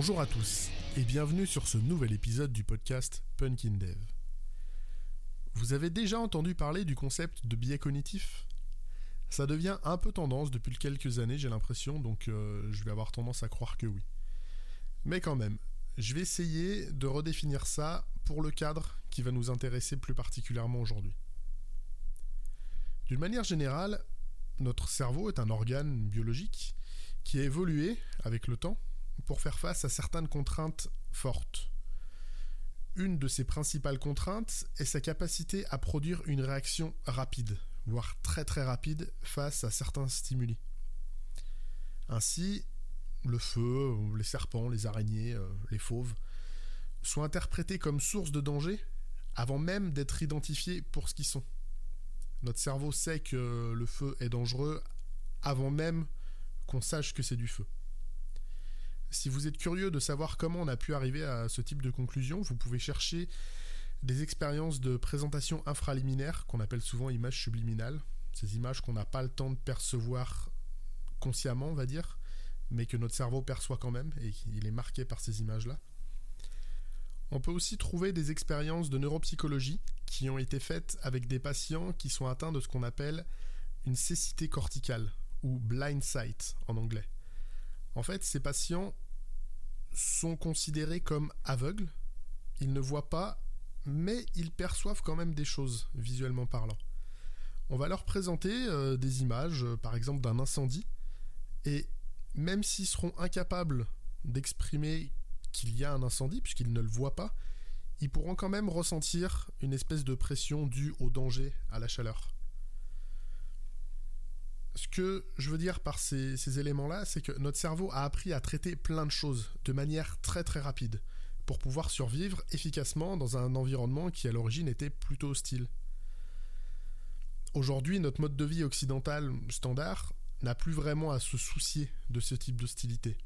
Bonjour à tous et bienvenue sur ce nouvel épisode du podcast Punkin Dev. Vous avez déjà entendu parler du concept de biais cognitif Ça devient un peu tendance depuis quelques années, j'ai l'impression, donc euh, je vais avoir tendance à croire que oui. Mais quand même, je vais essayer de redéfinir ça pour le cadre qui va nous intéresser plus particulièrement aujourd'hui. D'une manière générale, notre cerveau est un organe biologique qui a évolué avec le temps pour faire face à certaines contraintes fortes. Une de ses principales contraintes est sa capacité à produire une réaction rapide, voire très très rapide, face à certains stimuli. Ainsi, le feu, les serpents, les araignées, euh, les fauves, sont interprétés comme source de danger avant même d'être identifiés pour ce qu'ils sont. Notre cerveau sait que le feu est dangereux avant même qu'on sache que c'est du feu. Si vous êtes curieux de savoir comment on a pu arriver à ce type de conclusion, vous pouvez chercher des expériences de présentation infraliminaire qu'on appelle souvent images subliminales. Ces images qu'on n'a pas le temps de percevoir consciemment, on va dire, mais que notre cerveau perçoit quand même et il est marqué par ces images-là. On peut aussi trouver des expériences de neuropsychologie qui ont été faites avec des patients qui sont atteints de ce qu'on appelle une cécité corticale ou blind sight en anglais. En fait, ces patients sont considérés comme aveugles. Ils ne voient pas, mais ils perçoivent quand même des choses, visuellement parlant. On va leur présenter euh, des images, euh, par exemple d'un incendie, et même s'ils seront incapables d'exprimer qu'il y a un incendie, puisqu'ils ne le voient pas, ils pourront quand même ressentir une espèce de pression due au danger, à la chaleur ce que je veux dire par ces, éléments-là, c'est que notre cerveau a appris à traiter plein de choses de manière très très rapide pour pouvoir survivre efficacement dans un environnement qui à l'origine était plutôt hostile. Aujourd'hui, notre mode de vie occidental standard n'a plus vraiment à se soucier de ce type d'hostilité.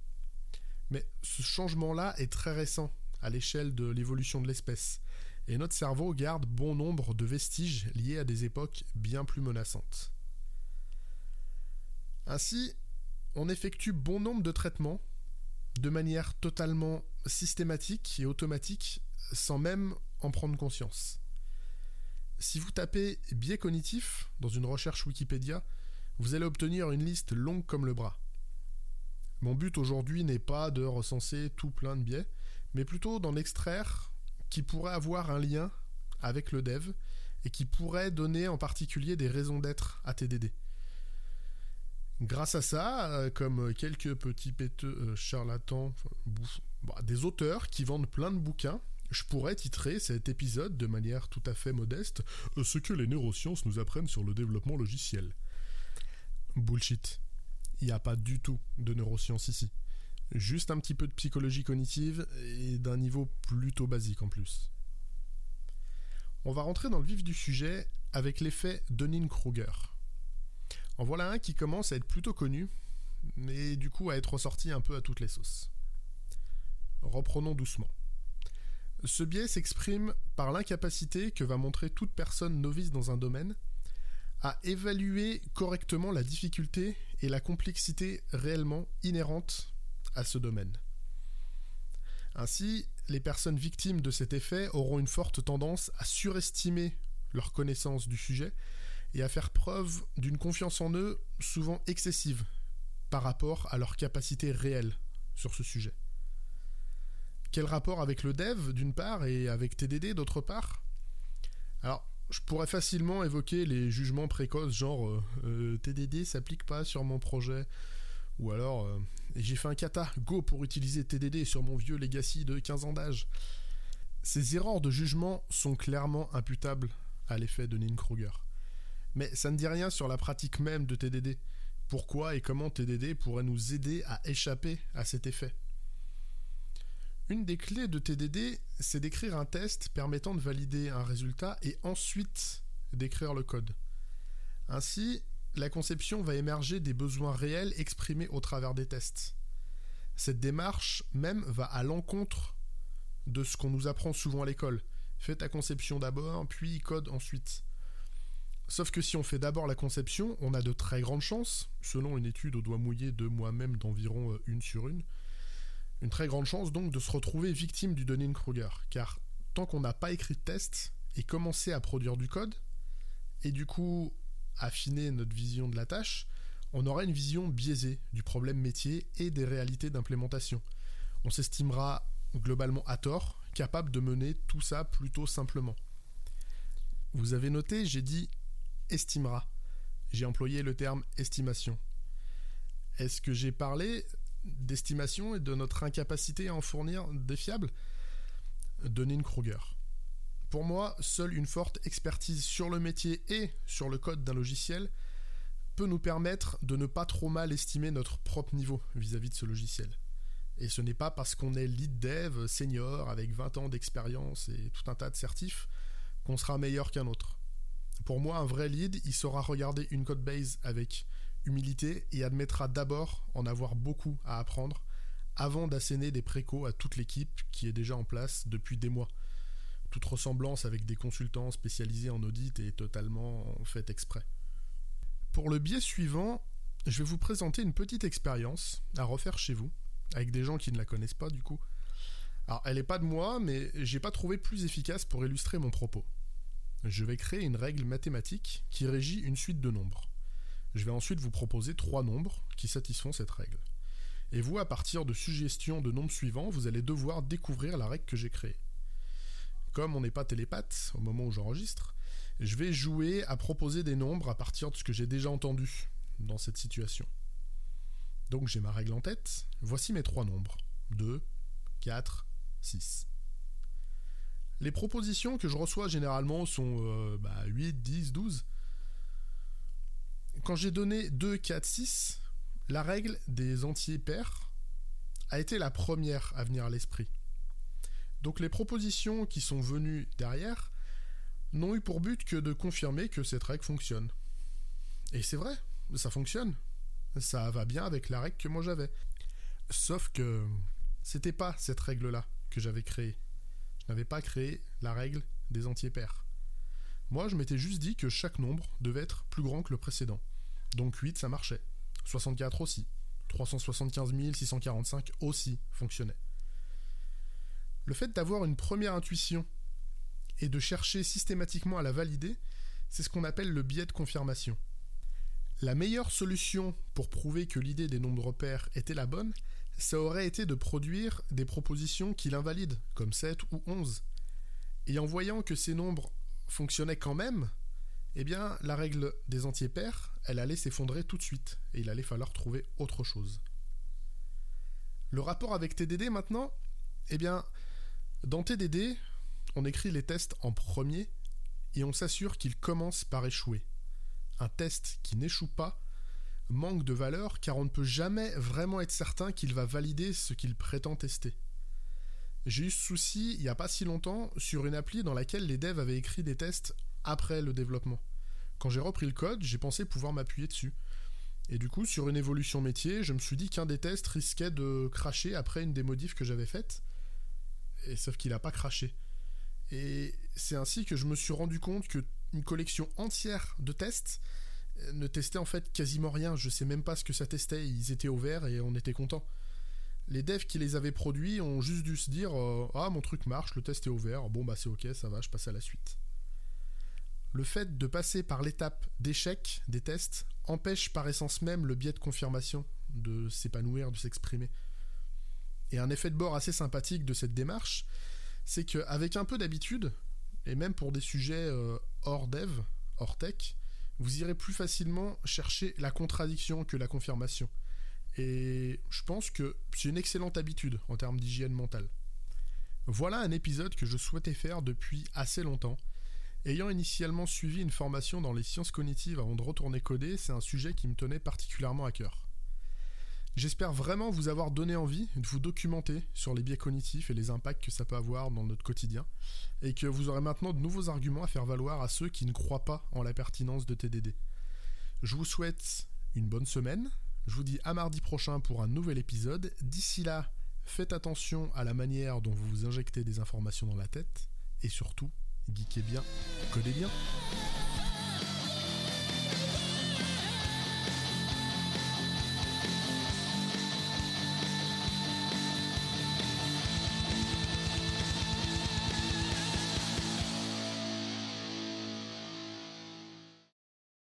Mais ce changement-là est très récent à l'échelle de l'évolution de l'espèce, et notre cerveau garde bon nombre de vestiges liés à des époques bien plus menaçantes. Ainsi, on effectue bon nombre de traitements de manière totalement systématique et automatique sans même en prendre conscience. Si vous tapez biais cognitif dans une recherche Wikipédia, vous allez obtenir une liste longue comme le bras. Mon but aujourd'hui n'est pas de recenser tout plein de biais, mais plutôt d'en extraire qui pourraient avoir un lien avec le dev et qui pourraient donner en particulier des raisons d'être à TDD. Grâce à ça, euh, comme quelques petits péteux euh, charlatans, bah, des auteurs qui vendent plein de bouquins, je pourrais titrer cet épisode de manière tout à fait modeste euh, Ce que les neurosciences nous apprennent sur le développement logiciel. Bullshit. Il n'y a pas du tout de neurosciences ici. Juste un petit peu de psychologie cognitive et d'un niveau plutôt basique en plus. On va rentrer dans le vif du sujet avec l'effet Dunning-Kruger. En voilà un qui commence à être plutôt connu, mais du coup à être ressorti un peu à toutes les sauces. Reprenons doucement. Ce biais s'exprime par l'incapacité que va montrer toute personne novice dans un domaine à évaluer correctement la difficulté et la complexité réellement inhérentes à ce domaine. Ainsi, les personnes victimes de cet effet auront une forte tendance à surestimer leur connaissance du sujet et à faire preuve d'une confiance en eux souvent excessive par rapport à leur capacité réelle sur ce sujet. Quel rapport avec le dev d'une part et avec TDD d'autre part? Alors, je pourrais facilement évoquer les jugements précoces genre euh, euh, TDD s'applique pas sur mon projet ou alors euh, j'ai fait un kata go pour utiliser TDD sur mon vieux legacy de 15 ans d'âge. Ces erreurs de jugement sont clairement imputables à l'effet de Nin-Kruger. Mais ça ne dit rien sur la pratique même de TDD. Pourquoi et comment TDD pourrait nous aider à échapper à cet effet? Une des clés de TDD, c'est d'écrire un test permettant de valider un résultat et ensuite d'écrire le code. Ainsi, la conception va émerger des besoins réels exprimés au travers des tests. Cette démarche même va à l'encontre de ce qu'on nous apprend souvent à l'école. Fais ta conception d'abord, puis code ensuite. Sauf que si on fait d'abord la conception, on a de très grandes chances, selon une étude au doigt mouillé de moi-même d'environ euh, une sur une, Une très grande chance donc de se retrouver victime du Dunning-Kruger, car tant qu'on n'a pas écrit de test et commencé à produire du code, et du coup affiner notre vision de la tâche, on aura une vision biaisée du problème métier et des réalités d'implémentation. On s'estimera globalement à tort capable de mener tout ça plutôt simplement. Vous avez noté, j'ai dit estimera. J'ai employé le terme estimation. Est-ce que j'ai parlé d'estimation et de notre incapacité à en fournir des fiables? Dunning-Kruger. Pour moi, seule une forte expertise sur le métier et sur le code d'un logiciel peut nous permettre de ne pas trop mal estimer notre propre niveau vis-à-vis de ce logiciel. Et ce n'est pas parce qu'on est lead dev senior avec 20 ans d'expérience et tout un tas de certifs qu'on sera meilleur qu'un autre. Pour moi, un vrai lead, il saura regarder une code base avec humilité et admettra d'abord en avoir beaucoup à apprendre avant d'asséner des précaux à toute l'équipe qui est déjà en place depuis des mois. Toute ressemblance avec des consultants spécialisés en audit est totalement faite exprès. Pour le biais suivant, je vais vous présenter une petite expérience à refaire chez vous, avec des gens qui ne la connaissent pas du coup. Alors, elle n'est pas de moi, mais j'ai pas trouvé plus efficace pour illustrer mon propos. Je vais créer une règle mathématique qui régit une suite de nombres. Je vais ensuite vous proposer trois nombres qui satisfont cette règle. Et vous, à partir de suggestions de nombres suivants, vous allez devoir découvrir la règle que j'ai créée. Comme on n'est pas télépathe au moment où j'enregistre, je vais jouer à proposer des nombres à partir de ce que j'ai déjà entendu dans cette situation. Donc j'ai ma règle en tête. Voici mes trois nombres. 2, 4, 6. Les propositions que je reçois généralement sont 8, 10, 12. Quand j'ai donné 2, 4, 6, la règle des entiers pairs a été la première à venir à l'esprit. Donc les propositions qui sont venues derrière n'ont eu pour but que de confirmer que cette règle fonctionne. Et c'est vrai, ça fonctionne. Ça va bien avec la règle que moi j'avais. Sauf que c'était pas cette règle-là que j'avais créée. Je n'avais pas créé la règle des entiers pairs. Moi, je m'étais juste dit que chaque nombre devait être plus grand que le précédent. Donc 8, ça marchait. 64 aussi. 375 645 aussi fonctionnait. Le fait d'avoir une première intuition et de chercher systématiquement à la valider, c'est ce qu'on appelle le biais de confirmation. La meilleure solution pour prouver que l'idée des nombres pairs était la bonne, ça aurait été de produire des propositions qui l'invalident, comme 7 ou 11. Et en voyant que ces nombres fonctionnaient quand même, eh bien, la règle des entiers pairs, elle allait s'effondrer tout de suite, et il allait falloir trouver autre chose. Le rapport avec TDD maintenant, eh bien, dans TDD, on écrit les tests en premier et on s'assure qu'ils commencent par échouer. Un test qui n'échoue pas manque de valeur car on ne peut jamais vraiment être certain qu'il va valider ce qu'il prétend tester. J'ai eu ce souci il n'y a pas si longtemps sur une appli dans laquelle les devs avaient écrit des tests après le développement. Quand j'ai repris le code, j'ai pensé pouvoir m'appuyer dessus. Et du coup, sur une évolution métier, je me suis dit qu'un des tests risquait de cracher après une des modifs que j'avais faites. Et sauf qu'il n'a pas craché. Et c'est ainsi que je me suis rendu compte que une collection entière de tests ne testait en fait quasiment rien. Je sais même pas ce que ça testait. Ils étaient au et on était content. Les devs qui les avaient produits ont juste dû se dire euh, Ah, mon truc marche, le test est au vert. Bon, bah c'est ok, ça va, je passe à la suite. Le fait de passer par l'étape d'échec des tests empêche par essence même le biais de confirmation de s'épanouir, de s'exprimer. Et un effet de bord assez sympathique de cette démarche, c'est qu'avec un peu d'habitude, et même pour des sujets euh, hors dev, hors tech, vous irez plus facilement chercher la contradiction que la confirmation. Et je pense que c'est une excellente habitude en termes d'hygiène mentale. Voilà un épisode que je souhaitais faire depuis assez longtemps. Ayant initialement suivi une formation dans les sciences cognitives avant de retourner coder, c'est un sujet qui me tenait particulièrement à cœur. J'espère vraiment vous avoir donné envie de vous documenter sur les biais cognitifs et les impacts que ça peut avoir dans notre quotidien, et que vous aurez maintenant de nouveaux arguments à faire valoir à ceux qui ne croient pas en la pertinence de TDD. Je vous souhaite une bonne semaine, je vous dis à mardi prochain pour un nouvel épisode. D'ici là, faites attention à la manière dont vous vous injectez des informations dans la tête, et surtout, geekez bien, codez bien.